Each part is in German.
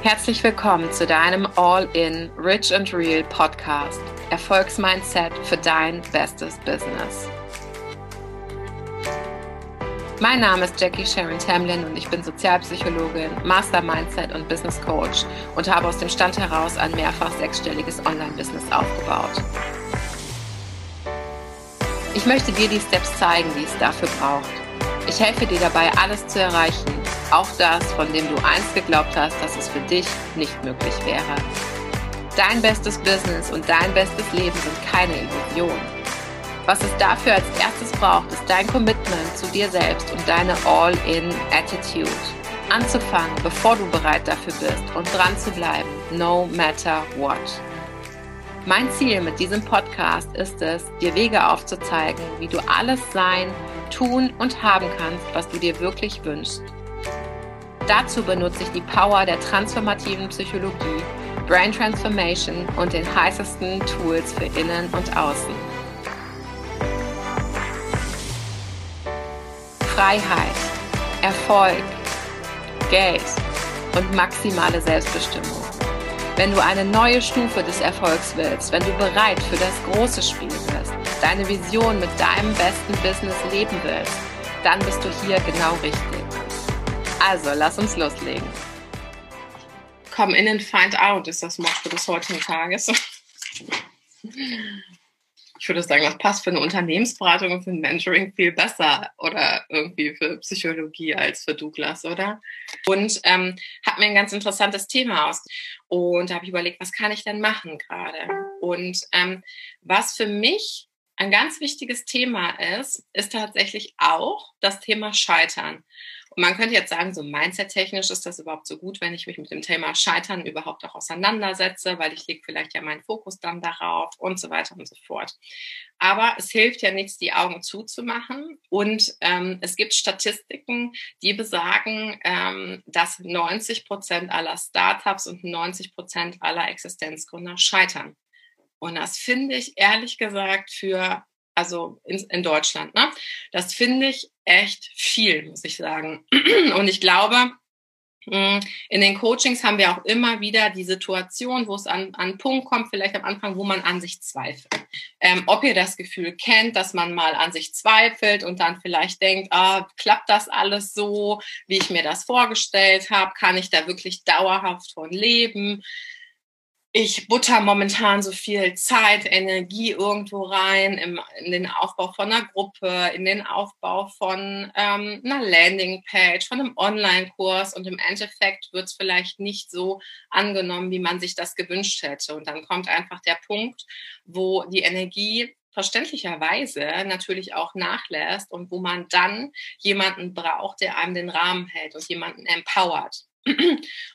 Herzlich willkommen zu deinem All-in Rich and Real Podcast. Erfolgsmindset für dein bestes Business. Mein Name ist Jackie Sharon Tamlin und ich bin Sozialpsychologin, Master Mindset und Business Coach und habe aus dem Stand heraus ein mehrfach sechsstelliges Online-Business aufgebaut. Ich möchte dir die Steps zeigen, die es dafür braucht. Ich helfe dir dabei, alles zu erreichen, auch das, von dem du einst geglaubt hast, dass es für dich nicht möglich wäre. Dein bestes Business und dein bestes Leben sind keine Illusion. Was es dafür als erstes braucht, ist dein Commitment zu dir selbst und deine All-in-Attitude. Anzufangen, bevor du bereit dafür bist und dran zu bleiben, no matter what. Mein Ziel mit diesem Podcast ist es, dir Wege aufzuzeigen, wie du alles sein, tun und haben kannst, was du dir wirklich wünschst Dazu benutze ich die Power der transformativen Psychologie, Brain Transformation und den heißesten Tools für Innen und Außen. Freiheit, Erfolg, Geld und maximale Selbstbestimmung. Wenn du eine neue Stufe des Erfolgs willst, wenn du bereit für das große Spiel bist, deine Vision mit deinem besten Business leben willst, dann bist du hier genau richtig. Also, lass uns loslegen. Come in and find out ist das Motto des heutigen Tages. Ich würde sagen, das passt für eine Unternehmensberatung und für ein Mentoring viel besser oder irgendwie für Psychologie als für Douglas, oder? Und ähm, hat mir ein ganz interessantes Thema aus. Und habe ich überlegt, was kann ich denn machen gerade? Und ähm, was für mich ein ganz wichtiges Thema ist, ist tatsächlich auch das Thema Scheitern. Und man könnte jetzt sagen, so mindset-technisch ist das überhaupt so gut, wenn ich mich mit dem Thema Scheitern überhaupt auch auseinandersetze, weil ich lege vielleicht ja meinen Fokus dann darauf und so weiter und so fort. Aber es hilft ja nichts, die Augen zuzumachen. Und ähm, es gibt Statistiken, die besagen, ähm, dass 90 Prozent aller Startups und 90 Prozent aller Existenzgründer scheitern. Und das finde ich ehrlich gesagt für also in, in Deutschland. Ne? Das finde ich echt viel, muss ich sagen. Und ich glaube, hm, in den Coachings haben wir auch immer wieder die Situation, wo es an, an einen Punkt kommt, vielleicht am Anfang, wo man an sich zweifelt. Ähm, ob ihr das Gefühl kennt, dass man mal an sich zweifelt und dann vielleicht denkt, ah, klappt das alles so, wie ich mir das vorgestellt habe? Kann ich da wirklich dauerhaft von leben? Ich butter momentan so viel Zeit, Energie irgendwo rein im, in den Aufbau von einer Gruppe, in den Aufbau von ähm, einer Landingpage, von einem Online-Kurs und im Endeffekt wird es vielleicht nicht so angenommen, wie man sich das gewünscht hätte. Und dann kommt einfach der Punkt, wo die Energie verständlicherweise natürlich auch nachlässt und wo man dann jemanden braucht, der einem den Rahmen hält und jemanden empowert.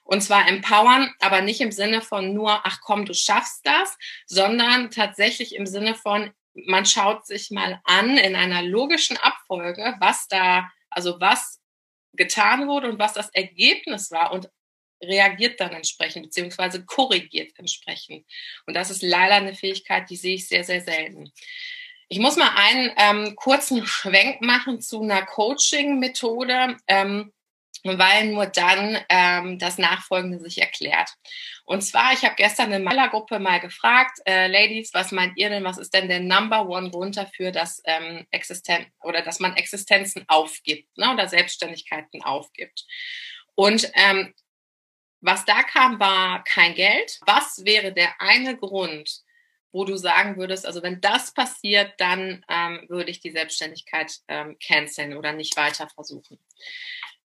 Und zwar empowern, aber nicht im Sinne von nur, ach komm, du schaffst das, sondern tatsächlich im Sinne von, man schaut sich mal an in einer logischen Abfolge, was da, also was getan wurde und was das Ergebnis war und reagiert dann entsprechend, beziehungsweise korrigiert entsprechend. Und das ist leider eine Fähigkeit, die sehe ich sehr, sehr selten. Ich muss mal einen ähm, kurzen Schwenk machen zu einer Coaching-Methode. Ähm, weil nur dann ähm, das Nachfolgende sich erklärt. Und zwar, ich habe gestern in meiner Gruppe mal gefragt, äh, Ladies, was meint ihr denn, was ist denn der Number One Grund dafür, dass ähm, Existen oder dass man Existenzen aufgibt ne, oder Selbstständigkeiten aufgibt? Und ähm, was da kam, war kein Geld. Was wäre der eine Grund, wo du sagen würdest, also wenn das passiert, dann ähm, würde ich die Selbstständigkeit ähm, canceln oder nicht weiter versuchen.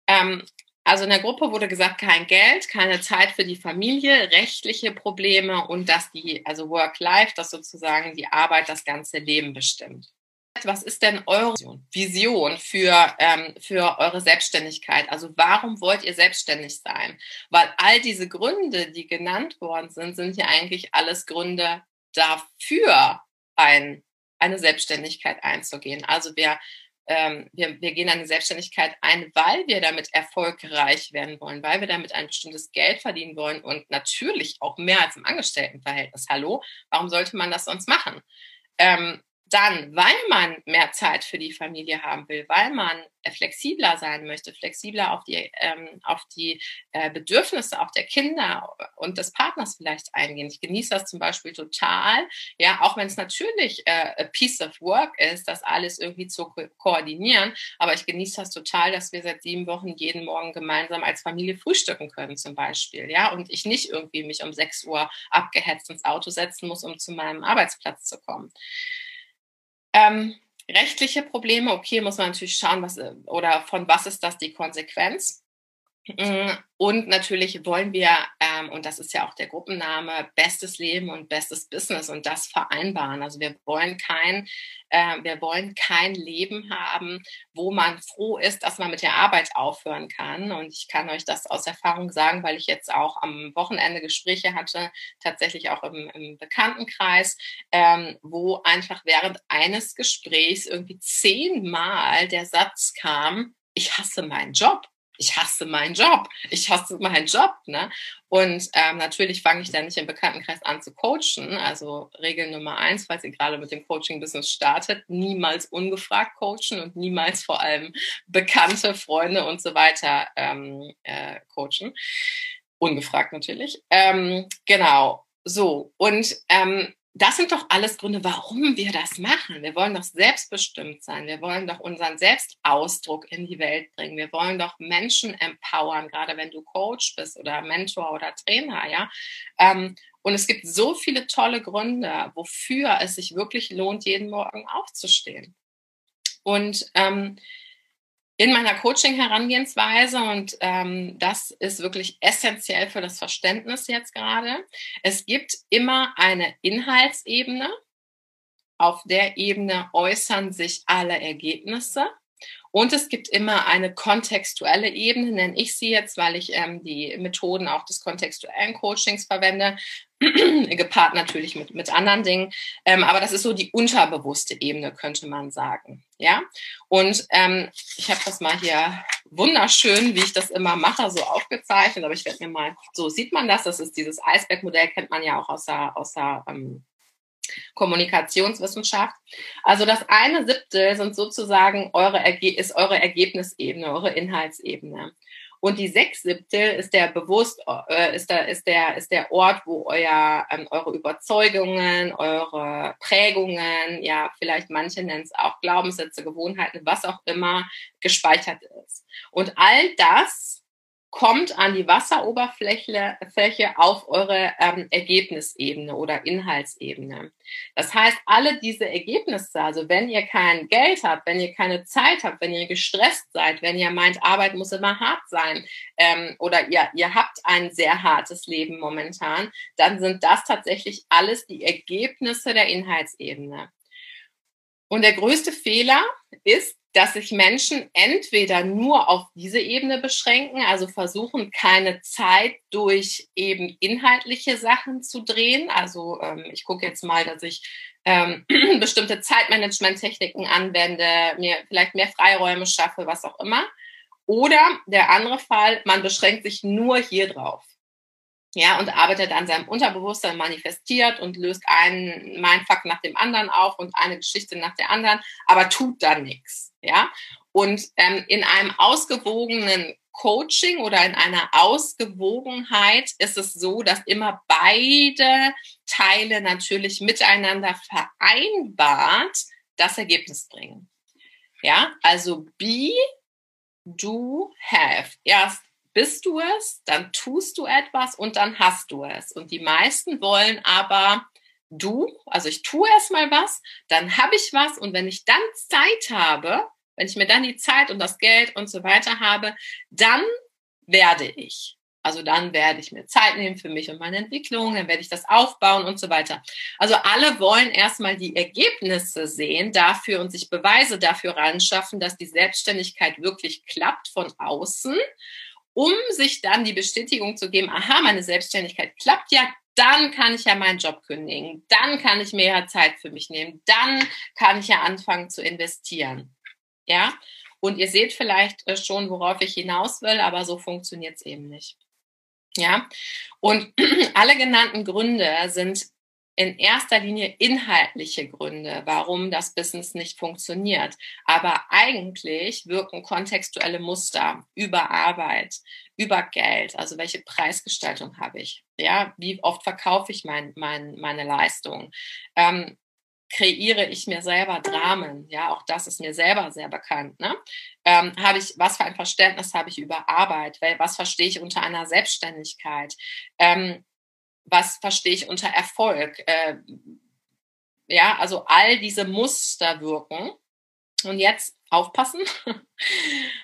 Ähm, also in der Gruppe wurde gesagt, kein Geld, keine Zeit für die Familie, rechtliche Probleme und dass die, also Work-Life, dass sozusagen die Arbeit das ganze Leben bestimmt. Was ist denn eure Vision für, ähm, für eure Selbstständigkeit? Also warum wollt ihr selbstständig sein? Weil all diese Gründe, die genannt worden sind, sind ja eigentlich alles Gründe dafür, ein, eine Selbstständigkeit einzugehen. Also wer ähm, wir, wir gehen eine Selbstständigkeit ein, weil wir damit erfolgreich werden wollen, weil wir damit ein bestimmtes Geld verdienen wollen und natürlich auch mehr als im Angestelltenverhältnis. Hallo, warum sollte man das sonst machen? Ähm, dann, weil man mehr Zeit für die Familie haben will, weil man äh, flexibler sein möchte, flexibler auf die, ähm, auf die äh, Bedürfnisse auch der Kinder und des Partners vielleicht eingehen. Ich genieße das zum Beispiel total, ja, auch wenn es natürlich äh, a piece of work ist, das alles irgendwie zu ko koordinieren, aber ich genieße das total, dass wir seit sieben Wochen jeden Morgen gemeinsam als Familie frühstücken können zum Beispiel, ja, und ich nicht irgendwie mich um sechs Uhr abgehetzt ins Auto setzen muss, um zu meinem Arbeitsplatz zu kommen. Ähm, rechtliche Probleme, okay, muss man natürlich schauen, was oder von was ist das die Konsequenz. Mm, und natürlich wollen wir, ähm, und das ist ja auch der Gruppenname, bestes Leben und bestes Business und das vereinbaren. Also wir wollen kein, äh, wir wollen kein Leben haben, wo man froh ist, dass man mit der Arbeit aufhören kann. Und ich kann euch das aus Erfahrung sagen, weil ich jetzt auch am Wochenende Gespräche hatte, tatsächlich auch im, im Bekanntenkreis, ähm, wo einfach während eines Gesprächs irgendwie zehnmal der Satz kam, ich hasse meinen Job ich hasse meinen Job, ich hasse meinen Job. Ne? Und ähm, natürlich fange ich dann nicht im Bekanntenkreis an zu coachen. Also Regel Nummer eins, falls ihr gerade mit dem Coaching-Business startet, niemals ungefragt coachen und niemals vor allem bekannte Freunde und so weiter ähm, äh, coachen. Ungefragt natürlich. Ähm, genau. So, und ähm, das sind doch alles Gründe, warum wir das machen. Wir wollen doch selbstbestimmt sein. Wir wollen doch unseren Selbstausdruck in die Welt bringen. Wir wollen doch Menschen empowern, gerade wenn du Coach bist oder Mentor oder Trainer, ja. Ähm, und es gibt so viele tolle Gründe, wofür es sich wirklich lohnt, jeden Morgen aufzustehen. Und ähm, in meiner Coaching-Herangehensweise und ähm, das ist wirklich essentiell für das Verständnis jetzt gerade. Es gibt immer eine Inhaltsebene. Auf der Ebene äußern sich alle Ergebnisse. Und es gibt immer eine kontextuelle Ebene, nenne ich sie jetzt, weil ich ähm, die Methoden auch des kontextuellen Coachings verwende, gepaart natürlich mit, mit anderen Dingen. Ähm, aber das ist so die unterbewusste Ebene, könnte man sagen. Ja, und ähm, ich habe das mal hier wunderschön, wie ich das immer mache, so aufgezeichnet. Aber ich werde mir mal, so sieht man das. Das ist dieses Eisbergmodell, kennt man ja auch aus der, aus der ähm, Kommunikationswissenschaft. Also das eine Siebtel sind sozusagen eure ist eure Ergebnisebene, eure Inhaltsebene. Und die sechs Siebtel ist der bewusst, äh, ist der, ist der, ist der Ort, wo euer, ähm, eure Überzeugungen, eure Prägungen, ja, vielleicht manche nennen es auch Glaubenssätze, Gewohnheiten, was auch immer gespeichert ist. Und all das kommt an die Wasseroberfläche Fläche auf eure ähm, Ergebnisebene oder Inhaltsebene. Das heißt, alle diese Ergebnisse, also wenn ihr kein Geld habt, wenn ihr keine Zeit habt, wenn ihr gestresst seid, wenn ihr meint, Arbeit muss immer hart sein ähm, oder ihr, ihr habt ein sehr hartes Leben momentan, dann sind das tatsächlich alles die Ergebnisse der Inhaltsebene. Und der größte Fehler ist, dass sich Menschen entweder nur auf diese Ebene beschränken, also versuchen, keine Zeit durch eben inhaltliche Sachen zu drehen. Also ähm, ich gucke jetzt mal, dass ich ähm, bestimmte Zeitmanagement-Techniken anwende, mir vielleicht mehr Freiräume schaffe, was auch immer. Oder der andere Fall, man beschränkt sich nur hier drauf ja, und arbeitet an seinem Unterbewusstsein, manifestiert und löst einen Mindfuck nach dem anderen auf und eine Geschichte nach der anderen, aber tut dann nichts, ja. Und ähm, in einem ausgewogenen Coaching oder in einer Ausgewogenheit ist es so, dass immer beide Teile natürlich miteinander vereinbart das Ergebnis bringen. Ja, also be, do, have. Erst bist du es, dann tust du etwas und dann hast du es. Und die meisten wollen aber du, also ich tue erstmal was, dann habe ich was und wenn ich dann Zeit habe, wenn ich mir dann die Zeit und das Geld und so weiter habe, dann werde ich. Also dann werde ich mir Zeit nehmen für mich und meine Entwicklung, dann werde ich das aufbauen und so weiter. Also alle wollen erstmal die Ergebnisse sehen dafür und sich Beweise dafür ranschaffen, dass die Selbstständigkeit wirklich klappt von außen um sich dann die Bestätigung zu geben, aha, meine Selbstständigkeit klappt ja, dann kann ich ja meinen Job kündigen, dann kann ich mehr Zeit für mich nehmen, dann kann ich ja anfangen zu investieren. Ja, und ihr seht vielleicht äh, schon, worauf ich hinaus will, aber so funktioniert es eben nicht. Ja, und alle genannten Gründe sind in erster Linie inhaltliche Gründe, warum das Business nicht funktioniert. Aber eigentlich wirken kontextuelle Muster über Arbeit, über Geld, also welche Preisgestaltung habe ich, ja, wie oft verkaufe ich mein, mein, meine Leistung, ähm, kreiere ich mir selber Dramen, ja, auch das ist mir selber sehr bekannt, ne? Ähm, habe ich, was für ein Verständnis habe ich über Arbeit, was verstehe ich unter einer Selbstständigkeit, ähm, was verstehe ich unter Erfolg, äh, ja, also all diese Muster wirken. Und jetzt aufpassen,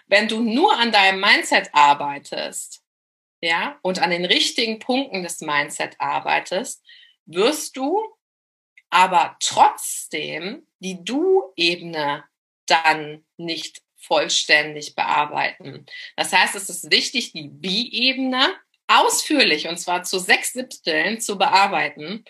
wenn du nur an deinem Mindset arbeitest, ja, und an den richtigen Punkten des Mindset arbeitest, wirst du aber trotzdem die Du-Ebene dann nicht vollständig bearbeiten. Das heißt, es ist wichtig, die Bi-Ebene ausführlich und zwar zu sechs Siebteln zu bearbeiten.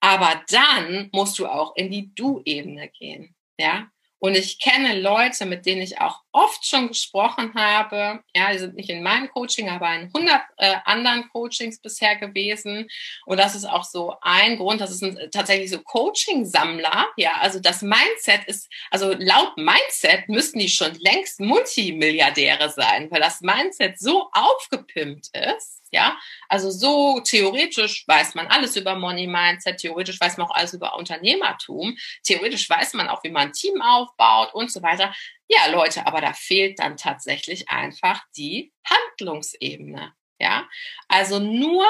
Aber dann musst du auch in die Du-Ebene gehen. Ja, und ich kenne Leute, mit denen ich auch oft schon gesprochen habe. Ja, die sind nicht in meinem Coaching, aber in 100 äh, anderen Coachings bisher gewesen. Und das ist auch so ein Grund, das ist tatsächlich so Coaching-Sammler. Ja, also das Mindset ist, also laut Mindset müssten die schon längst Multimilliardäre sein, weil das Mindset so aufgepimpt ist ja, also so theoretisch weiß man alles über Money Mindset, theoretisch weiß man auch alles über Unternehmertum, theoretisch weiß man auch, wie man ein Team aufbaut und so weiter. Ja, Leute, aber da fehlt dann tatsächlich einfach die Handlungsebene, ja. Also nur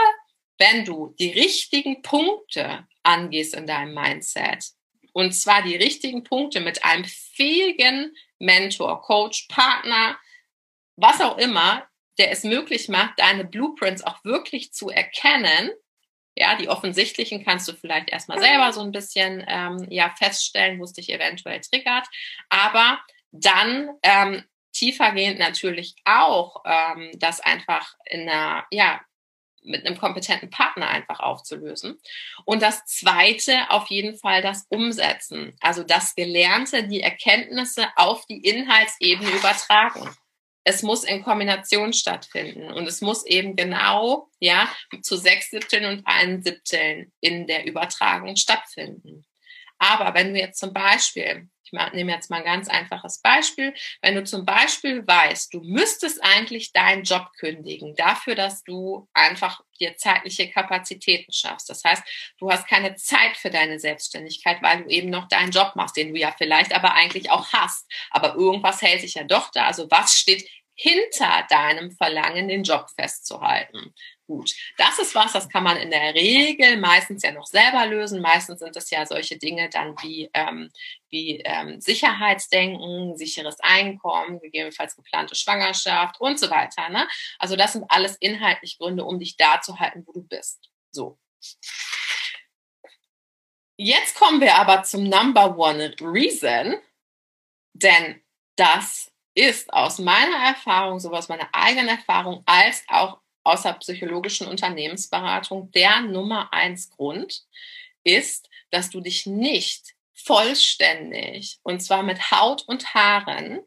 wenn du die richtigen Punkte angehst in deinem Mindset, und zwar die richtigen Punkte mit einem fähigen Mentor, Coach, Partner, was auch immer, der es möglich macht, deine Blueprints auch wirklich zu erkennen. Ja, die offensichtlichen kannst du vielleicht erstmal selber so ein bisschen ähm, ja, feststellen, wo es dich eventuell triggert. Aber dann ähm, tiefergehend natürlich auch ähm, das einfach in einer, ja, mit einem kompetenten Partner einfach aufzulösen. Und das zweite auf jeden Fall das Umsetzen. Also das Gelernte, die Erkenntnisse auf die Inhaltsebene übertragen es muss in Kombination stattfinden und es muss eben genau ja zu sechs Siebteln und ein Siebteln in der Übertragung stattfinden. Aber wenn du jetzt zum Beispiel, ich nehme jetzt mal ein ganz einfaches Beispiel, wenn du zum Beispiel weißt, du müsstest eigentlich deinen Job kündigen, dafür, dass du einfach dir zeitliche Kapazitäten schaffst. Das heißt, du hast keine Zeit für deine Selbstständigkeit, weil du eben noch deinen Job machst, den du ja vielleicht aber eigentlich auch hast. Aber irgendwas hält sich ja doch da. Also was steht hinter deinem Verlangen, den Job festzuhalten. Gut, das ist was, das kann man in der Regel meistens ja noch selber lösen. Meistens sind es ja solche Dinge dann wie, ähm, wie ähm, Sicherheitsdenken, sicheres Einkommen, gegebenenfalls geplante Schwangerschaft und so weiter. Ne? Also das sind alles inhaltlich Gründe, um dich da zu halten, wo du bist. So. Jetzt kommen wir aber zum Number One Reason, denn das ist aus meiner Erfahrung, sowohl aus meiner eigenen Erfahrung als auch aus der psychologischen Unternehmensberatung der Nummer eins Grund ist, dass du dich nicht vollständig und zwar mit Haut und Haaren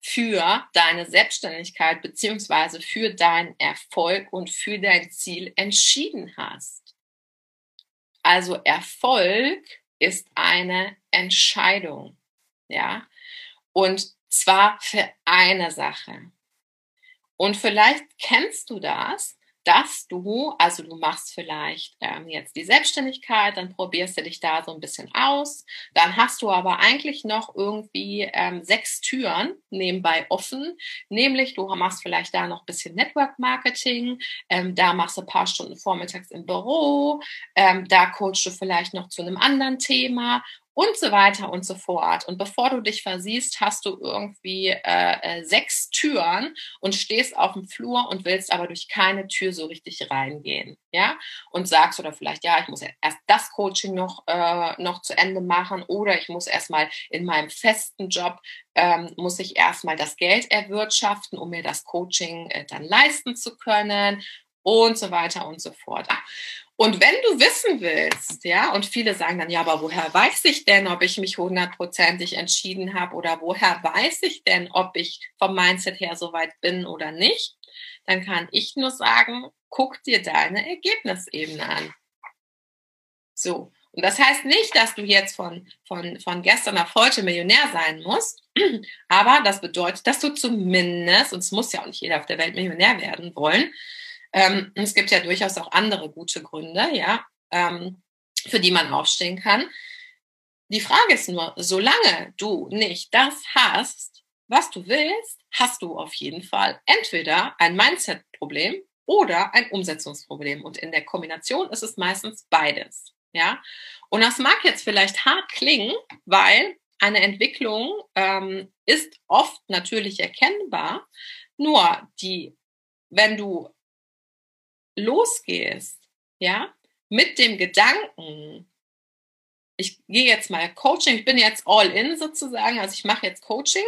für deine Selbstständigkeit beziehungsweise für deinen Erfolg und für dein Ziel entschieden hast. Also Erfolg ist eine Entscheidung, ja. Und zwar für eine Sache. Und vielleicht kennst du das, dass du, also du machst vielleicht ähm, jetzt die Selbstständigkeit, dann probierst du dich da so ein bisschen aus, dann hast du aber eigentlich noch irgendwie ähm, sechs Türen nebenbei offen, nämlich du machst vielleicht da noch ein bisschen Network Marketing, ähm, da machst du ein paar Stunden vormittags im Büro, ähm, da coachst du vielleicht noch zu einem anderen Thema und so weiter und so fort. Und bevor du dich versiehst, hast du irgendwie äh, äh, sechs Türen und stehst auf dem Flur und willst aber durch keine Tür so richtig reingehen, ja? Und sagst oder vielleicht, ja, ich muss erst das Coaching noch, äh, noch zu Ende machen oder ich muss erstmal in meinem festen Job, ähm, muss ich erstmal das Geld erwirtschaften, um mir das Coaching äh, dann leisten zu können und so weiter und so fort. Und wenn du wissen willst, ja, und viele sagen dann, ja, aber woher weiß ich denn, ob ich mich hundertprozentig entschieden habe oder woher weiß ich denn, ob ich vom Mindset her so weit bin oder nicht, dann kann ich nur sagen, guck dir deine Ergebnisebene an. So. Und das heißt nicht, dass du jetzt von, von, von gestern auf heute Millionär sein musst, aber das bedeutet, dass du zumindest, und es muss ja auch nicht jeder auf der Welt Millionär werden wollen, ähm, es gibt ja durchaus auch andere gute Gründe, ja, ähm, für die man aufstehen kann. Die Frage ist nur, solange du nicht das hast, was du willst, hast du auf jeden Fall entweder ein Mindset-Problem oder ein Umsetzungsproblem. Und in der Kombination ist es meistens beides. Ja, und das mag jetzt vielleicht hart klingen, weil eine Entwicklung ähm, ist oft natürlich erkennbar. Nur die, wenn du losgehst, ja, mit dem Gedanken, ich gehe jetzt mal Coaching, ich bin jetzt all in sozusagen, also ich mache jetzt Coaching,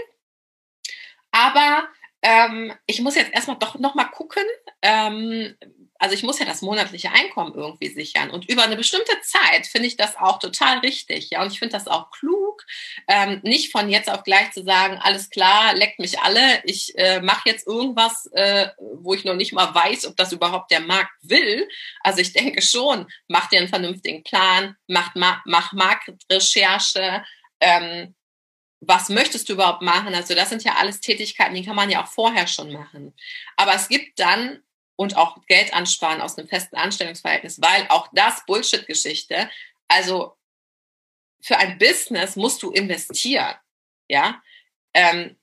aber ähm, ich muss jetzt erstmal doch nochmal gucken, ähm, also ich muss ja das monatliche Einkommen irgendwie sichern. Und über eine bestimmte Zeit finde ich das auch total richtig. Ja, und ich finde das auch klug, ähm, nicht von jetzt auf gleich zu sagen, alles klar, leckt mich alle, ich äh, mache jetzt irgendwas, äh, wo ich noch nicht mal weiß, ob das überhaupt der Markt will. Also ich denke schon, mach dir einen vernünftigen Plan, mach, mach Marktrecherche, ähm, was möchtest du überhaupt machen? Also das sind ja alles Tätigkeiten, die kann man ja auch vorher schon machen. Aber es gibt dann und auch Geld ansparen aus einem festen Anstellungsverhältnis, weil auch das Bullshit-Geschichte, also für ein Business musst du investieren, ja. Ähm,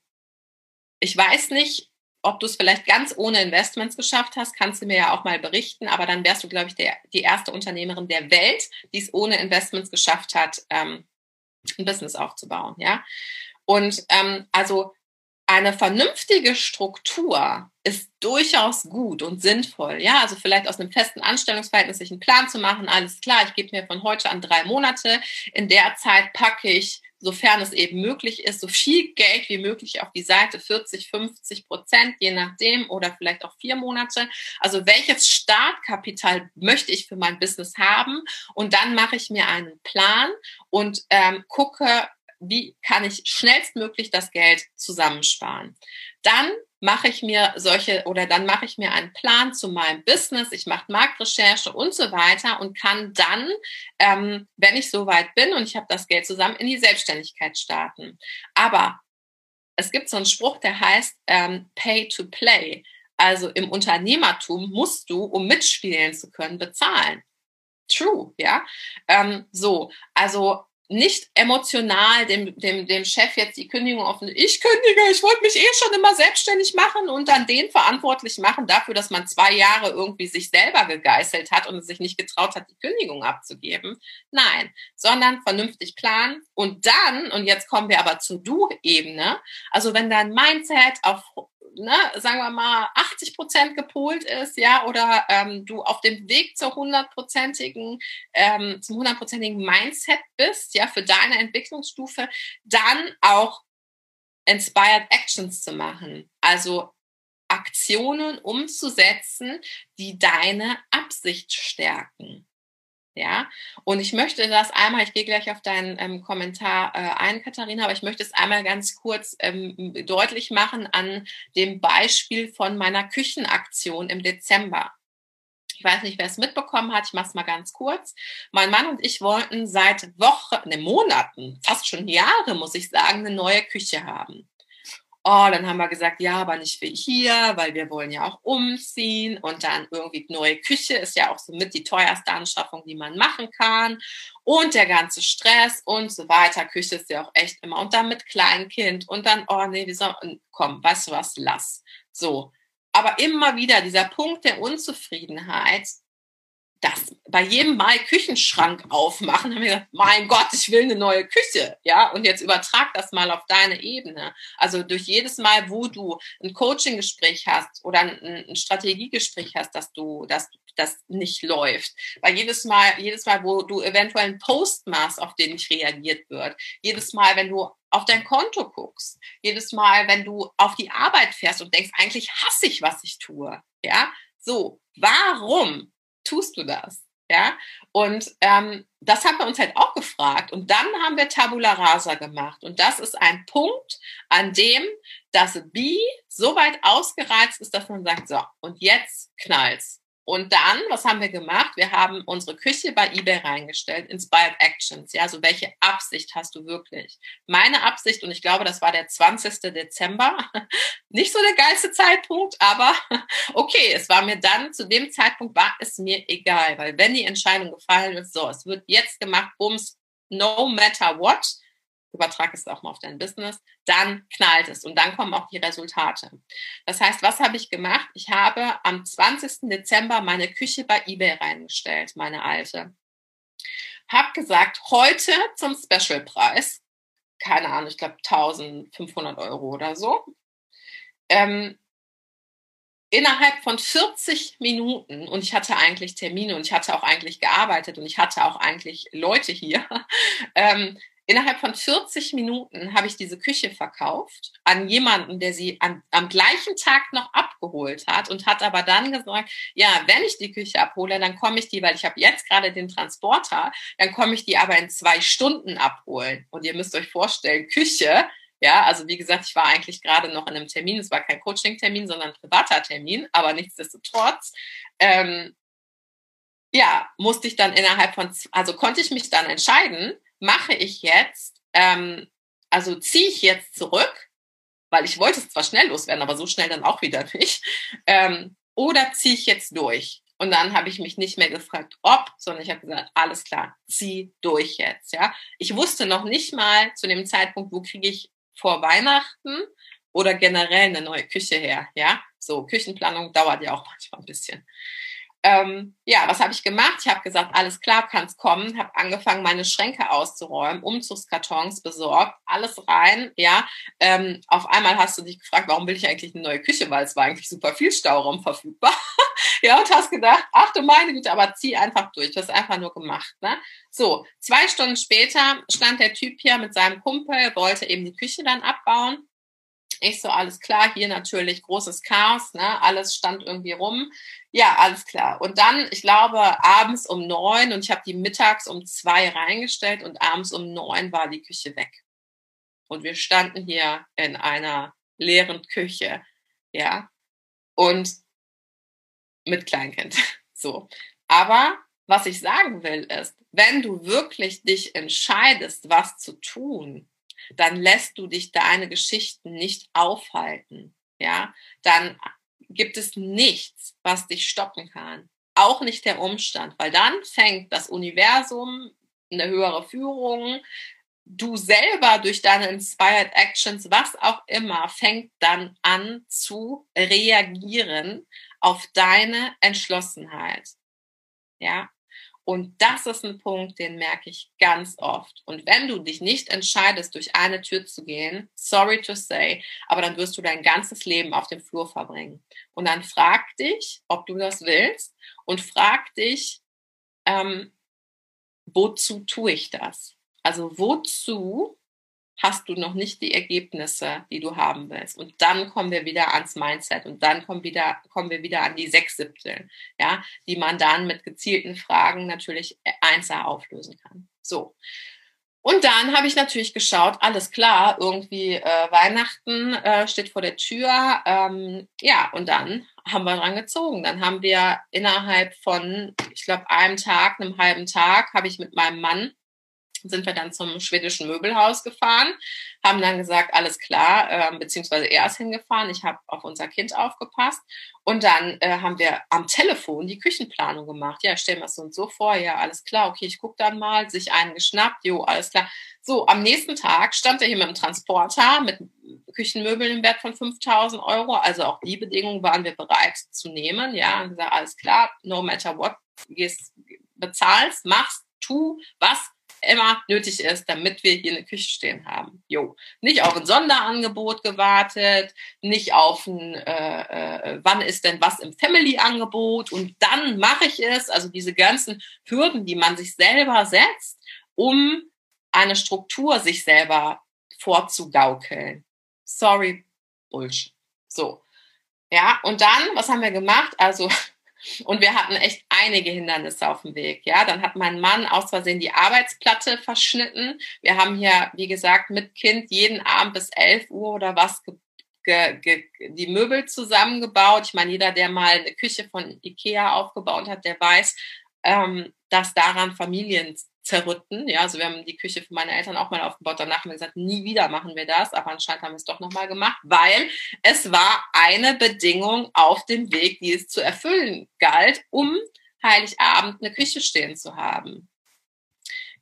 ich weiß nicht, ob du es vielleicht ganz ohne Investments geschafft hast, kannst du mir ja auch mal berichten, aber dann wärst du, glaube ich, der, die erste Unternehmerin der Welt, die es ohne Investments geschafft hat, ähm, ein Business aufzubauen, ja. Und ähm, also eine vernünftige Struktur ist durchaus gut und sinnvoll. Ja, also vielleicht aus einem festen Anstellungsverhältnis sich einen Plan zu machen. Alles klar, ich gebe mir von heute an drei Monate. In der Zeit packe ich, sofern es eben möglich ist, so viel Geld wie möglich auf die Seite, 40, 50 Prozent, je nachdem, oder vielleicht auch vier Monate. Also welches Startkapital möchte ich für mein Business haben? Und dann mache ich mir einen Plan und ähm, gucke, wie kann ich schnellstmöglich das Geld zusammensparen. Dann mache ich mir solche oder dann mache ich mir einen Plan zu meinem Business, ich mache Marktrecherche und so weiter und kann dann, ähm, wenn ich soweit bin und ich habe das Geld zusammen, in die Selbstständigkeit starten. Aber es gibt so einen Spruch, der heißt ähm, Pay to Play. Also im Unternehmertum musst du, um mitspielen zu können, bezahlen. True, ja. Ähm, so, also nicht emotional dem, dem, dem Chef jetzt die Kündigung offen, ich kündige, ich wollte mich eh schon immer selbstständig machen und dann den verantwortlich machen dafür, dass man zwei Jahre irgendwie sich selber gegeißelt hat und sich nicht getraut hat, die Kündigung abzugeben. Nein, sondern vernünftig planen. Und dann, und jetzt kommen wir aber zur Du-Ebene, also wenn dein Mindset auf ne, sagen wir mal, 80 Prozent gepolt ist, ja, oder ähm, du auf dem Weg zur hundertprozentigen, ähm, zum hundertprozentigen Mindset bist, ja, für deine Entwicklungsstufe, dann auch Inspired Actions zu machen. Also Aktionen umzusetzen, die deine Absicht stärken. Ja, und ich möchte das einmal, ich gehe gleich auf deinen ähm, Kommentar äh, ein, Katharina, aber ich möchte es einmal ganz kurz ähm, deutlich machen an dem Beispiel von meiner Küchenaktion im Dezember. Ich weiß nicht, wer es mitbekommen hat, ich mache es mal ganz kurz. Mein Mann und ich wollten seit Wochen, ne Monaten, fast schon Jahre, muss ich sagen, eine neue Küche haben oh, dann haben wir gesagt, ja, aber nicht für hier, weil wir wollen ja auch umziehen und dann irgendwie neue Küche ist ja auch so mit die teuerste Anschaffung, die man machen kann und der ganze Stress und so weiter. Küche ist ja auch echt immer und dann mit Kleinkind und dann, oh nee, wir sollen, komm, weißt du was, lass. So. Aber immer wieder dieser Punkt der Unzufriedenheit, das bei jedem Mal Küchenschrank aufmachen, haben wir gesagt, mein Gott, ich will eine neue Küche, ja, und jetzt übertrag das mal auf deine Ebene. Also durch jedes Mal, wo du ein Coaching-Gespräch hast oder ein, ein Strategiegespräch hast, dass du, dass das nicht läuft. Weil jedes Mal, jedes Mal, wo du eventuell einen Post machst, auf den nicht reagiert wird, jedes Mal, wenn du auf dein Konto guckst, jedes Mal, wenn du auf die Arbeit fährst und denkst, eigentlich hasse ich, was ich tue, ja, so, warum tust du das? Ja, und ähm, das haben wir uns halt auch gefragt. Und dann haben wir Tabula Rasa gemacht. Und das ist ein Punkt, an dem das B so weit ausgereizt ist, dass man sagt, so, und jetzt knallt's. Und dann, was haben wir gemacht? Wir haben unsere Küche bei eBay reingestellt, Inspired Actions. Ja, so welche Absicht hast du wirklich? Meine Absicht, und ich glaube, das war der 20. Dezember, nicht so der geilste Zeitpunkt, aber okay, es war mir dann, zu dem Zeitpunkt war es mir egal, weil wenn die Entscheidung gefallen ist, so, es wird jetzt gemacht, bums, no matter what, übertrag es auch mal auf dein Business, dann knallt es und dann kommen auch die Resultate. Das heißt, was habe ich gemacht? Ich habe am 20. Dezember meine Küche bei eBay reingestellt, meine alte. Hab gesagt, heute zum Specialpreis, keine Ahnung, ich glaube 1500 Euro oder so. Ähm, innerhalb von 40 Minuten, und ich hatte eigentlich Termine und ich hatte auch eigentlich gearbeitet und ich hatte auch eigentlich Leute hier, ähm, Innerhalb von 40 Minuten habe ich diese Küche verkauft an jemanden, der sie an, am gleichen Tag noch abgeholt hat und hat aber dann gesagt, ja, wenn ich die Küche abhole, dann komme ich die, weil ich habe jetzt gerade den Transporter, dann komme ich die aber in zwei Stunden abholen. Und ihr müsst euch vorstellen, Küche, ja, also wie gesagt, ich war eigentlich gerade noch in einem Termin, es war kein Coaching-Termin, sondern ein privater Termin, aber nichtsdestotrotz, ähm, ja, musste ich dann innerhalb von, also konnte ich mich dann entscheiden, mache ich jetzt, ähm, also ziehe ich jetzt zurück, weil ich wollte es zwar schnell loswerden, aber so schnell dann auch wieder nicht, ähm, oder ziehe ich jetzt durch? Und dann habe ich mich nicht mehr gefragt, ob, sondern ich habe gesagt, alles klar, zieh durch jetzt. Ja, ich wusste noch nicht mal zu dem Zeitpunkt, wo kriege ich vor Weihnachten oder generell eine neue Küche her. Ja, so Küchenplanung dauert ja auch manchmal ein bisschen ähm, ja, was habe ich gemacht? Ich habe gesagt, alles klar, kann's kommen. Habe angefangen, meine Schränke auszuräumen, Umzugskartons besorgt, alles rein. Ja, ähm, auf einmal hast du dich gefragt, warum will ich eigentlich eine neue Küche, weil es war eigentlich super viel Stauraum verfügbar. ja, und hast gedacht, ach du meine Güte, aber zieh einfach durch. Du hast einfach nur gemacht. Ne? So, zwei Stunden später stand der Typ hier mit seinem Kumpel, wollte eben die Küche dann abbauen. Ich so, alles klar, hier natürlich großes Chaos, ne? alles stand irgendwie rum. Ja, alles klar. Und dann, ich glaube, abends um neun und ich habe die mittags um zwei reingestellt und abends um neun war die Küche weg. Und wir standen hier in einer leeren Küche, ja, und mit Kleinkind. So. Aber was ich sagen will ist, wenn du wirklich dich entscheidest, was zu tun, dann lässt du dich deine Geschichten nicht aufhalten. Ja, dann gibt es nichts, was dich stoppen kann. Auch nicht der Umstand, weil dann fängt das Universum, eine höhere Führung, du selber durch deine Inspired Actions, was auch immer, fängt dann an zu reagieren auf deine Entschlossenheit. Ja, und das ist ein Punkt, den merke ich ganz oft. Und wenn du dich nicht entscheidest, durch eine Tür zu gehen, sorry to say, aber dann wirst du dein ganzes Leben auf dem Flur verbringen. Und dann frag dich, ob du das willst und frag dich, ähm, wozu tue ich das? Also wozu hast du noch nicht die Ergebnisse, die du haben willst. Und dann kommen wir wieder ans Mindset und dann kommen, wieder, kommen wir wieder an die sechs Siebtel, ja, die man dann mit gezielten Fragen natürlich einzeln auflösen kann. So. Und dann habe ich natürlich geschaut, alles klar, irgendwie äh, Weihnachten äh, steht vor der Tür. Ähm, ja, und dann haben wir dran gezogen. Dann haben wir innerhalb von, ich glaube, einem Tag, einem halben Tag, habe ich mit meinem Mann sind wir dann zum schwedischen Möbelhaus gefahren, haben dann gesagt, alles klar, äh, beziehungsweise er ist hingefahren, ich habe auf unser Kind aufgepasst und dann äh, haben wir am Telefon die Küchenplanung gemacht. Ja, stellen wir es so und so vor, ja, alles klar, okay, ich gucke dann mal, sich einen geschnappt, jo, alles klar. So, am nächsten Tag stand er hier mit dem Transporter mit Küchenmöbeln im Wert von 5000 Euro, also auch die Bedingungen waren wir bereit zu nehmen, ja, und gesagt, alles klar, no matter what, gehst, bezahlst, machst, tu, was immer nötig ist, damit wir hier eine Küche stehen haben. Jo. Nicht auf ein Sonderangebot gewartet, nicht auf ein, äh, äh, wann ist denn was im Family-Angebot und dann mache ich es. Also diese ganzen Hürden, die man sich selber setzt, um eine Struktur sich selber vorzugaukeln. Sorry, Bullshit. So. Ja, und dann, was haben wir gemacht? Also und wir hatten echt einige Hindernisse auf dem Weg. Ja, dann hat mein Mann aus Versehen die Arbeitsplatte verschnitten. Wir haben hier, wie gesagt, mit Kind jeden Abend bis 11 Uhr oder was die Möbel zusammengebaut. Ich meine, jeder, der mal eine Küche von Ikea aufgebaut hat, der weiß, ähm, dass daran Familien zerrütten. Ja, also wir haben die Küche für meine Eltern auch mal aufgebaut. Danach haben wir gesagt, nie wieder machen wir das. Aber anscheinend haben wir es doch nochmal gemacht, weil es war eine Bedingung auf dem Weg, die es zu erfüllen galt, um Heiligabend eine Küche stehen zu haben.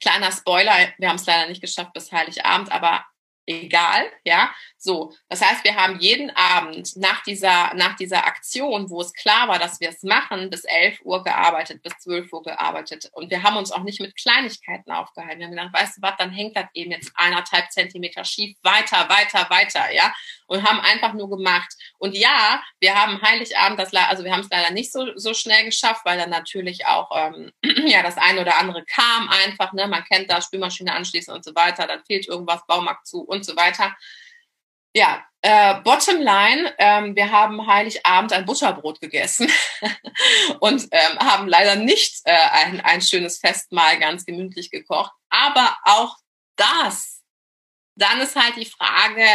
Kleiner Spoiler, wir haben es leider nicht geschafft bis Heiligabend, aber egal, ja. So, das heißt, wir haben jeden Abend nach dieser, nach dieser Aktion, wo es klar war, dass wir es machen, bis 11 Uhr gearbeitet, bis 12 Uhr gearbeitet. Und wir haben uns auch nicht mit Kleinigkeiten aufgehalten. Wir haben gedacht, weißt du was, dann hängt das eben jetzt eineinhalb Zentimeter schief, weiter, weiter, weiter, ja. Und haben einfach nur gemacht. Und ja, wir haben Heiligabend, das, also wir haben es leider nicht so, so schnell geschafft, weil dann natürlich auch, ähm, ja, das eine oder andere kam einfach, ne. Man kennt da Spülmaschine anschließen und so weiter, dann fehlt irgendwas, Baumarkt zu und so weiter. Ja, äh, bottom line, ähm, wir haben Heiligabend ein Butterbrot gegessen und ähm, haben leider nicht äh, ein, ein schönes Festmahl ganz gemütlich gekocht. Aber auch das, dann ist halt die Frage,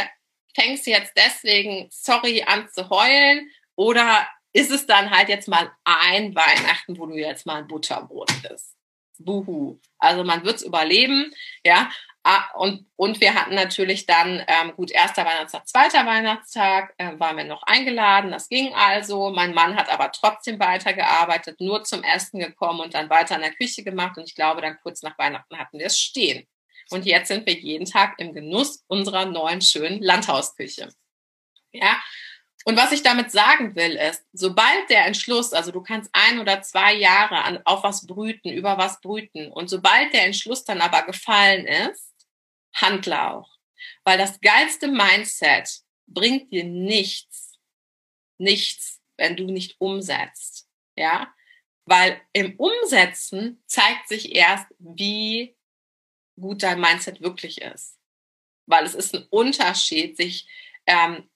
fängst du jetzt deswegen, sorry, an zu heulen oder ist es dann halt jetzt mal ein Weihnachten, wo du jetzt mal ein Butterbrot isst? Buhu. Also man wird's überleben, ja. Ah, und, und wir hatten natürlich dann, ähm, gut, erster Weihnachtstag, zweiter Weihnachtstag, äh, waren wir noch eingeladen, das ging also. Mein Mann hat aber trotzdem weitergearbeitet, nur zum Essen gekommen und dann weiter in der Küche gemacht. Und ich glaube, dann kurz nach Weihnachten hatten wir es stehen. Und jetzt sind wir jeden Tag im Genuss unserer neuen schönen Landhausküche. Ja, und was ich damit sagen will, ist, sobald der Entschluss, also du kannst ein oder zwei Jahre an, auf was brüten, über was brüten, und sobald der Entschluss dann aber gefallen ist, handle auch. Weil das geilste Mindset bringt dir nichts, nichts, wenn du nicht umsetzt. Ja, weil im Umsetzen zeigt sich erst, wie gut dein Mindset wirklich ist. Weil es ist ein Unterschied, sich ähm,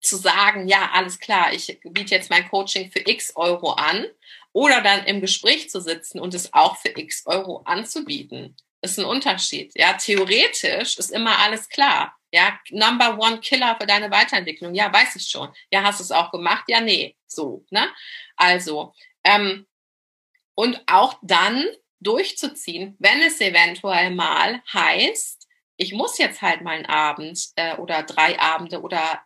zu sagen, ja, alles klar, ich biete jetzt mein Coaching für x Euro an oder dann im Gespräch zu sitzen und es auch für x Euro anzubieten ist ein Unterschied. Ja, theoretisch ist immer alles klar. Ja, Number One Killer für deine Weiterentwicklung. Ja, weiß ich schon. Ja, hast du es auch gemacht? Ja, nee. So, ne? Also, ähm, und auch dann durchzuziehen, wenn es eventuell mal heißt, ich muss jetzt halt mal einen Abend äh, oder drei Abende oder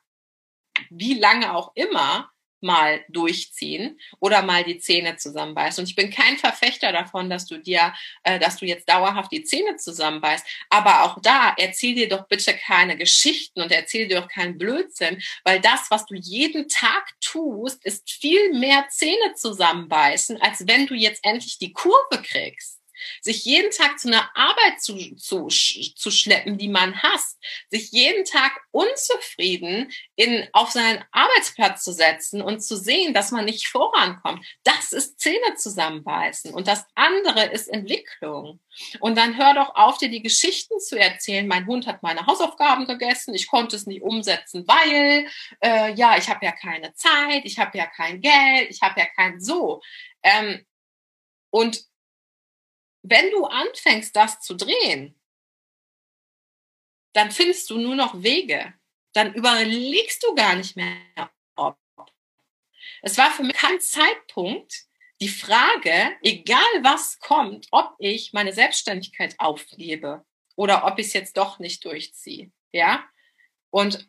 wie lange auch immer mal durchziehen oder mal die Zähne zusammenbeißen. Und ich bin kein Verfechter davon, dass du dir, äh, dass du jetzt dauerhaft die Zähne zusammenbeißt. Aber auch da erzähl dir doch bitte keine Geschichten und erzähl dir doch keinen Blödsinn, weil das, was du jeden Tag tust, ist viel mehr Zähne zusammenbeißen, als wenn du jetzt endlich die Kurve kriegst sich jeden Tag zu einer Arbeit zu, zu, zu schleppen, die man hasst, sich jeden Tag unzufrieden in, auf seinen Arbeitsplatz zu setzen und zu sehen, dass man nicht vorankommt, das ist Zähne zusammenbeißen und das andere ist Entwicklung. Und dann hör doch auf, dir die Geschichten zu erzählen. Mein Hund hat meine Hausaufgaben gegessen, ich konnte es nicht umsetzen, weil äh, ja, ich habe ja keine Zeit, ich habe ja kein Geld, ich habe ja kein so. Ähm, und wenn du anfängst, das zu drehen, dann findest du nur noch Wege. Dann überlegst du gar nicht mehr, ob. Es war für mich kein Zeitpunkt die Frage, egal was kommt, ob ich meine Selbstständigkeit aufgebe oder ob ich es jetzt doch nicht durchziehe. Ja? Und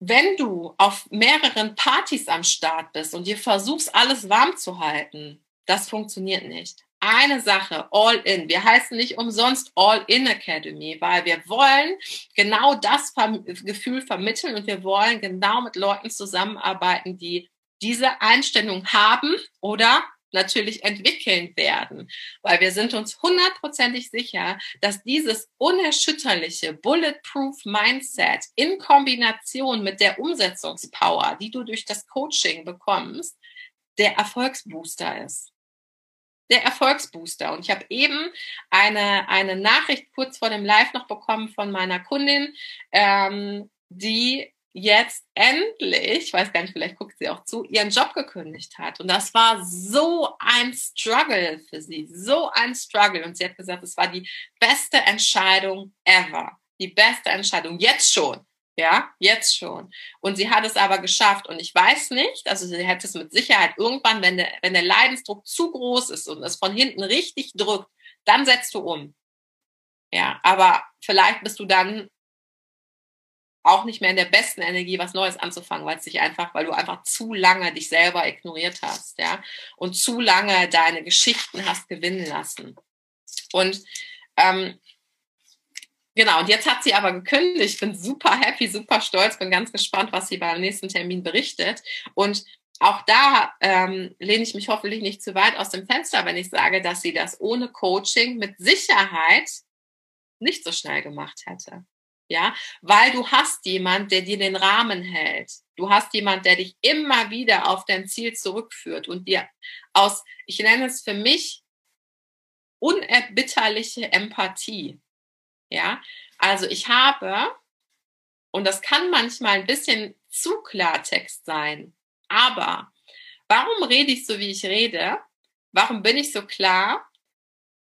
wenn du auf mehreren Partys am Start bist und dir versuchst, alles warm zu halten, das funktioniert nicht. Eine Sache, All In. Wir heißen nicht umsonst All In Academy, weil wir wollen genau das Gefühl vermitteln und wir wollen genau mit Leuten zusammenarbeiten, die diese Einstellung haben oder natürlich entwickeln werden, weil wir sind uns hundertprozentig sicher, dass dieses unerschütterliche Bulletproof Mindset in Kombination mit der Umsetzungspower, die du durch das Coaching bekommst, der Erfolgsbooster ist. Der Erfolgsbooster. Und ich habe eben eine, eine Nachricht kurz vor dem Live noch bekommen von meiner Kundin, ähm, die jetzt endlich, ich weiß gar nicht, vielleicht guckt sie auch zu, ihren Job gekündigt hat. Und das war so ein Struggle für sie, so ein Struggle. Und sie hat gesagt, es war die beste Entscheidung ever. Die beste Entscheidung. Jetzt schon. Ja, jetzt schon. Und sie hat es aber geschafft. Und ich weiß nicht, also sie hätte es mit Sicherheit irgendwann, wenn der, wenn der Leidensdruck zu groß ist und es von hinten richtig drückt, dann setzt du um. Ja, aber vielleicht bist du dann auch nicht mehr in der besten Energie, was Neues anzufangen, weil es dich einfach, weil du einfach zu lange dich selber ignoriert hast, ja, und zu lange deine Geschichten hast gewinnen lassen. Und ähm, genau, und jetzt hat sie aber gekündigt. Ich bin super happy, super stolz, bin ganz gespannt, was sie beim nächsten Termin berichtet. Und auch da ähm, lehne ich mich hoffentlich nicht zu weit aus dem Fenster, wenn ich sage, dass sie das ohne Coaching mit Sicherheit nicht so schnell gemacht hätte ja, weil du hast jemand, der dir den Rahmen hält. Du hast jemand, der dich immer wieder auf dein Ziel zurückführt und dir aus, ich nenne es für mich, unerbitterliche Empathie. Ja, also ich habe, und das kann manchmal ein bisschen zu Klartext sein, aber warum rede ich so, wie ich rede? Warum bin ich so klar?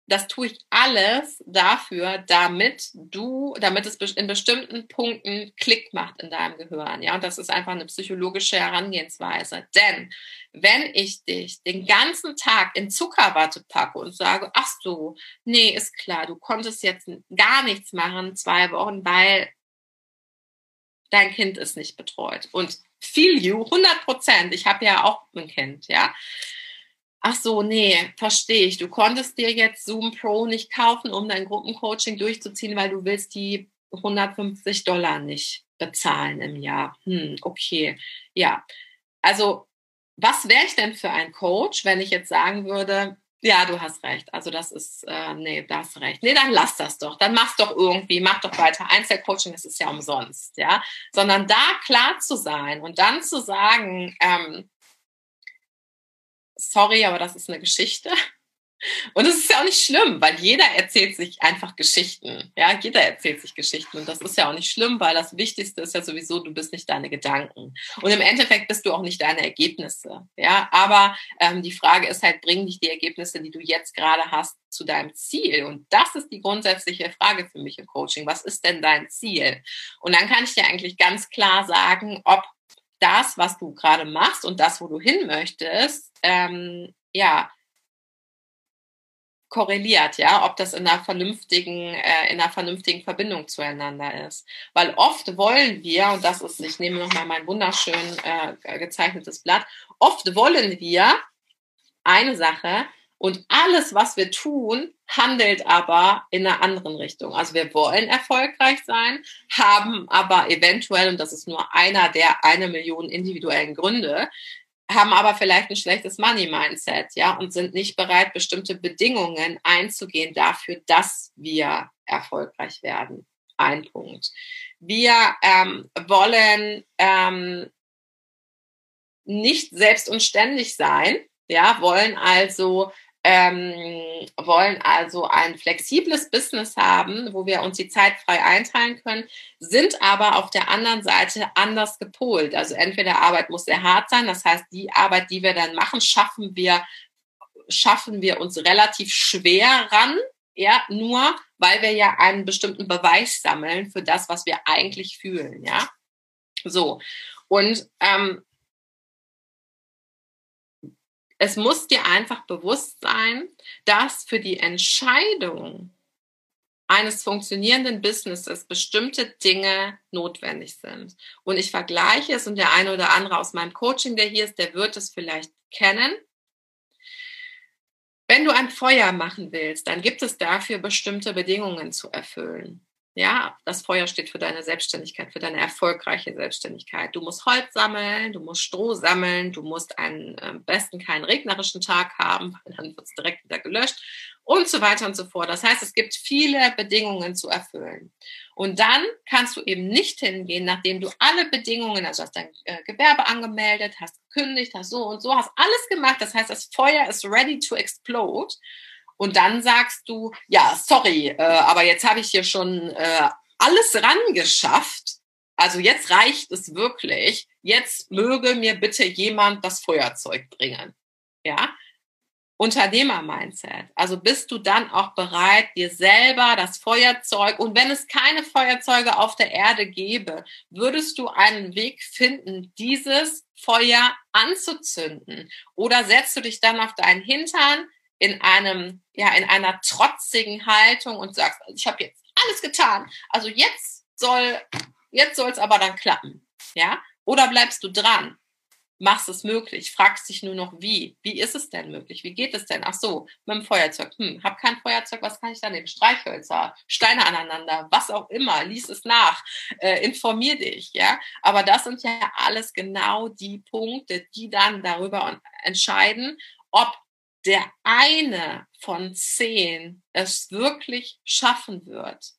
Das tue ich alles dafür, damit du, damit es in bestimmten Punkten Klick macht in deinem Gehirn. Ja, und das ist einfach eine psychologische Herangehensweise. Denn wenn ich dich den ganzen Tag in Zuckerwatte packe und sage, ach so, nee, ist klar, du konntest jetzt gar nichts machen, zwei Wochen, weil dein Kind ist nicht betreut. Und feel you, 100 Prozent. Ich habe ja auch ein Kind, ja ach so, nee, verstehe ich. Du konntest dir jetzt Zoom Pro nicht kaufen, um dein Gruppencoaching durchzuziehen, weil du willst die 150 Dollar nicht bezahlen im Jahr. Hm, okay. Ja. Also, was wäre ich denn für ein Coach, wenn ich jetzt sagen würde, ja, du hast recht. Also das ist, äh, nee, du hast recht. Nee, dann lass das doch. Dann mach's doch irgendwie, mach doch weiter. Einzelcoaching, das ist ja umsonst, ja. Sondern da klar zu sein und dann zu sagen, ähm, sorry, aber das ist eine Geschichte. Und es ist ja auch nicht schlimm, weil jeder erzählt sich einfach Geschichten. Ja, jeder erzählt sich Geschichten. Und das ist ja auch nicht schlimm, weil das Wichtigste ist ja sowieso, du bist nicht deine Gedanken. Und im Endeffekt bist du auch nicht deine Ergebnisse. Ja, aber ähm, die Frage ist halt, bringen dich die Ergebnisse, die du jetzt gerade hast, zu deinem Ziel? Und das ist die grundsätzliche Frage für mich im Coaching. Was ist denn dein Ziel? Und dann kann ich dir eigentlich ganz klar sagen, ob das, was du gerade machst und das, wo du hin möchtest, ähm, ja, korreliert, ja, ob das in einer vernünftigen, äh, in einer vernünftigen Verbindung zueinander ist. Weil oft wollen wir, und das ist, ich nehme nochmal mein wunderschön äh, gezeichnetes Blatt, oft wollen wir eine Sache, und alles, was wir tun, handelt aber in einer anderen Richtung. Also wir wollen erfolgreich sein, haben aber eventuell, und das ist nur einer der eine Million individuellen Gründe, haben aber vielleicht ein schlechtes Money-Mindset, ja, und sind nicht bereit, bestimmte Bedingungen einzugehen dafür, dass wir erfolgreich werden. Ein Punkt. Wir ähm, wollen ähm, nicht selbst und ständig sein, ja, wollen also ähm, wollen also ein flexibles Business haben, wo wir uns die Zeit frei einteilen können, sind aber auf der anderen Seite anders gepolt. Also entweder Arbeit muss sehr hart sein, das heißt, die Arbeit, die wir dann machen, schaffen wir, schaffen wir uns relativ schwer ran, ja, nur weil wir ja einen bestimmten Beweis sammeln für das, was wir eigentlich fühlen, ja. So. Und ähm, es muss dir einfach bewusst sein, dass für die Entscheidung eines funktionierenden Businesses bestimmte Dinge notwendig sind. Und ich vergleiche es und der eine oder andere aus meinem Coaching, der hier ist, der wird es vielleicht kennen. Wenn du ein Feuer machen willst, dann gibt es dafür bestimmte Bedingungen zu erfüllen. Ja, das Feuer steht für deine Selbstständigkeit, für deine erfolgreiche Selbstständigkeit. Du musst Holz sammeln, du musst Stroh sammeln, du musst einen am äh, besten keinen regnerischen Tag haben, weil dann wird es direkt wieder gelöscht und so weiter und so fort. Das heißt, es gibt viele Bedingungen zu erfüllen. Und dann kannst du eben nicht hingehen, nachdem du alle Bedingungen, also hast dein äh, Gewerbe angemeldet, hast gekündigt, hast so und so, hast alles gemacht. Das heißt, das Feuer ist ready to explode. Und dann sagst du, ja, sorry, äh, aber jetzt habe ich hier schon äh, alles rangeschafft. Also jetzt reicht es wirklich. Jetzt möge mir bitte jemand das Feuerzeug bringen. Ja, Unternehmer-Mindset. Also bist du dann auch bereit, dir selber das Feuerzeug, und wenn es keine Feuerzeuge auf der Erde gäbe, würdest du einen Weg finden, dieses Feuer anzuzünden? Oder setzt du dich dann auf deinen Hintern in einem, ja, in einer trotzigen Haltung und sagst, ich habe jetzt alles getan. Also jetzt soll, jetzt soll es aber dann klappen. Ja? Oder bleibst du dran? machst es möglich, fragst dich nur noch wie. Wie ist es denn möglich? Wie geht es denn? Ach so, mit dem Feuerzeug. Hm, hab kein Feuerzeug, was kann ich da nehmen? Streichhölzer, Steine aneinander, was auch immer. Lies es nach, äh, informier dich, ja. Aber das sind ja alles genau die Punkte, die dann darüber entscheiden, ob der eine von zehn es wirklich schaffen wird,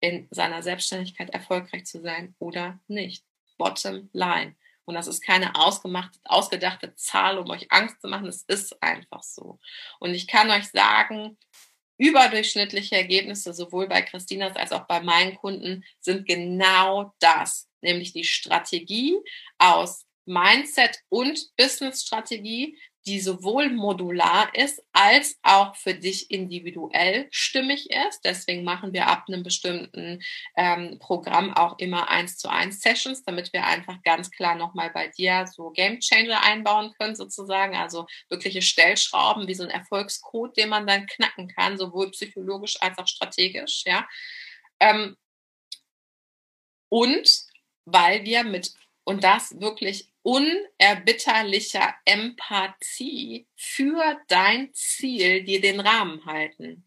in seiner Selbstständigkeit erfolgreich zu sein oder nicht. Bottom line. Und das ist keine ausgemachte, ausgedachte Zahl, um euch Angst zu machen. Es ist einfach so. Und ich kann euch sagen, überdurchschnittliche Ergebnisse sowohl bei Christinas als auch bei meinen Kunden sind genau das, nämlich die Strategie aus Mindset und Business-Strategie, die sowohl modular ist als auch für dich individuell stimmig ist. Deswegen machen wir ab einem bestimmten ähm, Programm auch immer eins zu eins Sessions, damit wir einfach ganz klar nochmal bei dir so Game Changer einbauen können sozusagen. Also wirkliche Stellschrauben wie so ein Erfolgscode, den man dann knacken kann, sowohl psychologisch als auch strategisch. Ja. Ähm, und weil wir mit und das wirklich unerbitterlicher Empathie für dein Ziel dir den Rahmen halten.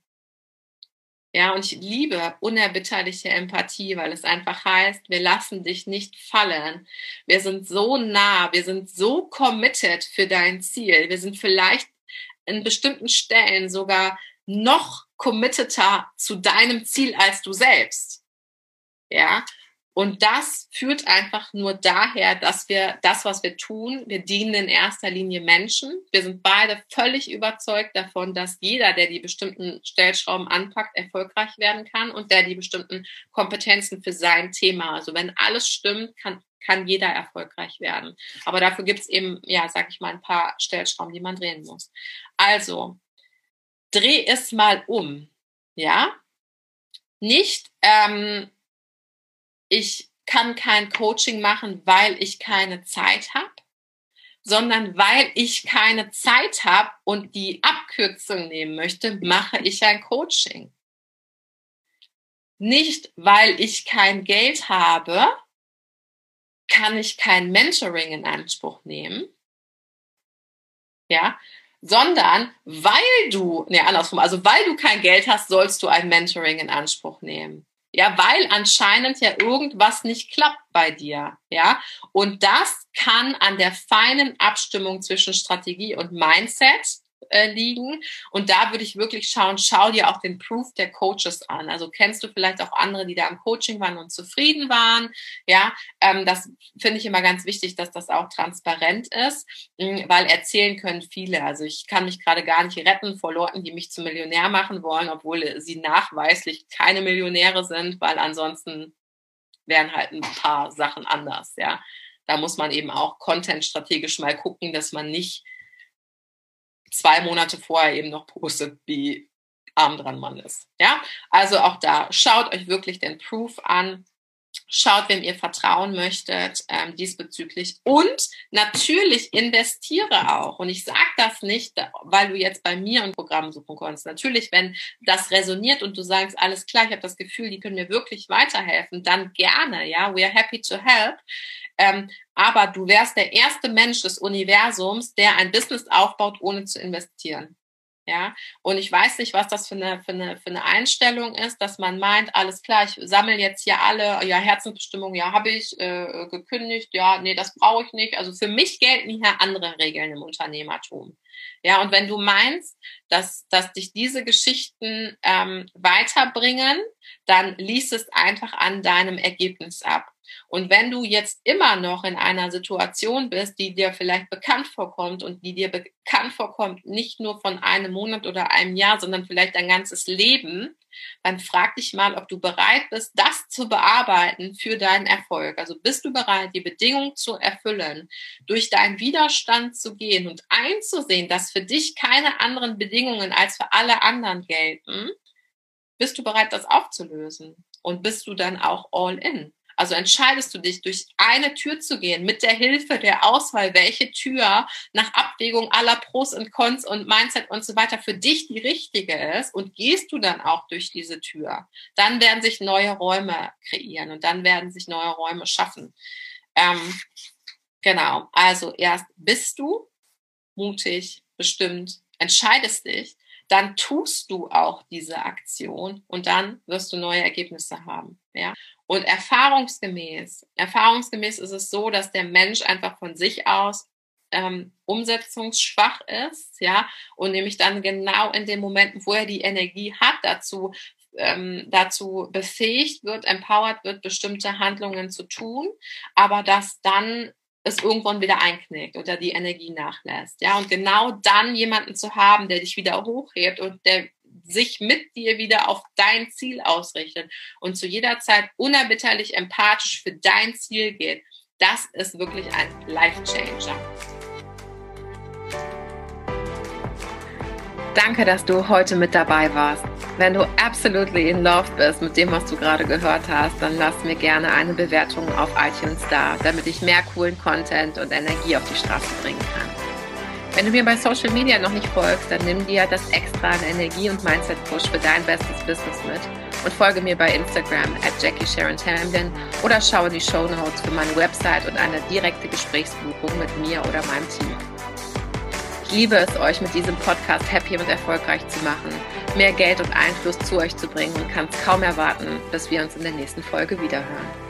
Ja, und ich liebe unerbitterliche Empathie, weil es einfach heißt, wir lassen dich nicht fallen. Wir sind so nah, wir sind so committed für dein Ziel. Wir sind vielleicht in bestimmten Stellen sogar noch committeter zu deinem Ziel als du selbst. Ja, und das führt einfach nur daher, dass wir das, was wir tun, wir dienen in erster Linie Menschen. Wir sind beide völlig überzeugt davon, dass jeder, der die bestimmten Stellschrauben anpackt, erfolgreich werden kann und der die bestimmten Kompetenzen für sein Thema. Also wenn alles stimmt, kann, kann jeder erfolgreich werden. Aber dafür gibt es eben, ja, sag ich mal, ein paar Stellschrauben, die man drehen muss. Also, dreh es mal um. Ja? Nicht, ähm, ich kann kein Coaching machen, weil ich keine Zeit habe, sondern weil ich keine Zeit habe und die Abkürzung nehmen möchte, mache ich ein Coaching. Nicht, weil ich kein Geld habe, kann ich kein Mentoring in Anspruch nehmen. Ja, sondern weil du, nee, andersrum, also weil du kein Geld hast, sollst du ein Mentoring in Anspruch nehmen. Ja, weil anscheinend ja irgendwas nicht klappt bei dir. Ja, und das kann an der feinen Abstimmung zwischen Strategie und Mindset äh, liegen. Und da würde ich wirklich schauen, schau dir auch den Proof der Coaches an. Also kennst du vielleicht auch andere, die da im Coaching waren und zufrieden waren. Ja, ähm, das finde ich immer ganz wichtig, dass das auch transparent ist, hm, weil erzählen können viele. Also ich kann mich gerade gar nicht retten vor Leuten, die mich zum Millionär machen wollen, obwohl sie nachweislich keine Millionäre sind, weil ansonsten wären halt ein paar Sachen anders, ja. Da muss man eben auch content strategisch mal gucken, dass man nicht zwei Monate vorher eben noch postet, wie arm dran man ist. Ja, also auch da schaut euch wirklich den Proof an. Schaut, wem ihr vertrauen möchtet ähm, diesbezüglich. Und natürlich investiere auch. Und ich sage das nicht, weil du jetzt bei mir ein Programm suchen kannst. Natürlich, wenn das resoniert und du sagst, alles klar, ich habe das Gefühl, die können mir wirklich weiterhelfen, dann gerne. Ja, we are happy to help. Ähm, aber du wärst der erste Mensch des Universums, der ein Business aufbaut, ohne zu investieren. Ja, und ich weiß nicht, was das für eine, für eine, für eine Einstellung ist, dass man meint, alles klar, ich sammle jetzt hier alle, ja, Herzensbestimmung, ja, habe ich äh, gekündigt, ja, nee, das brauche ich nicht. Also für mich gelten hier andere Regeln im Unternehmertum. Ja, und wenn du meinst, dass, dass dich diese Geschichten ähm, weiterbringen, dann liest es einfach an deinem Ergebnis ab. Und wenn du jetzt immer noch in einer Situation bist, die dir vielleicht bekannt vorkommt und die dir bekannt vorkommt, nicht nur von einem Monat oder einem Jahr, sondern vielleicht dein ganzes Leben, dann frag dich mal, ob du bereit bist, das zu bearbeiten für deinen Erfolg. Also bist du bereit, die Bedingungen zu erfüllen, durch deinen Widerstand zu gehen und einzusehen, dass für dich keine anderen Bedingungen als für alle anderen gelten? Bist du bereit, das aufzulösen? Und bist du dann auch all in? Also entscheidest du dich, durch eine Tür zu gehen, mit der Hilfe der Auswahl, welche Tür nach Abwägung aller Pros und Cons und Mindset und so weiter für dich die richtige ist und gehst du dann auch durch diese Tür, dann werden sich neue Räume kreieren und dann werden sich neue Räume schaffen. Ähm, genau, also erst bist du mutig, bestimmt, entscheidest dich, dann tust du auch diese Aktion und dann wirst du neue Ergebnisse haben. Ja? Und erfahrungsgemäß, erfahrungsgemäß ist es so, dass der Mensch einfach von sich aus ähm, umsetzungsschwach ist, ja, und nämlich dann genau in den Momenten, wo er die Energie hat, dazu ähm, dazu befähigt wird, empowered wird, bestimmte Handlungen zu tun, aber dass dann es irgendwann wieder einknickt oder die Energie nachlässt. Ja, und genau dann jemanden zu haben, der dich wieder hochhebt und der sich mit dir wieder auf dein Ziel ausrichtet und zu jeder Zeit unerbitterlich empathisch für dein Ziel geht, das ist wirklich ein Life Changer. Danke, dass du heute mit dabei warst. Wenn du absolutely in love bist mit dem, was du gerade gehört hast, dann lass mir gerne eine Bewertung auf iTunes da, damit ich mehr coolen Content und Energie auf die Straße bringen kann. Wenn du mir bei Social Media noch nicht folgst, dann nimm dir das extra an Energie und Mindset Push für dein bestes Business mit und folge mir bei Instagram at Jackie Sharon Tamblin oder schaue die Show Notes für meine Website und eine direkte Gesprächsbuchung mit mir oder meinem Team. Ich liebe es, euch mit diesem Podcast happy und erfolgreich zu machen, mehr Geld und Einfluss zu euch zu bringen und kann es kaum erwarten, bis wir uns in der nächsten Folge wiederhören.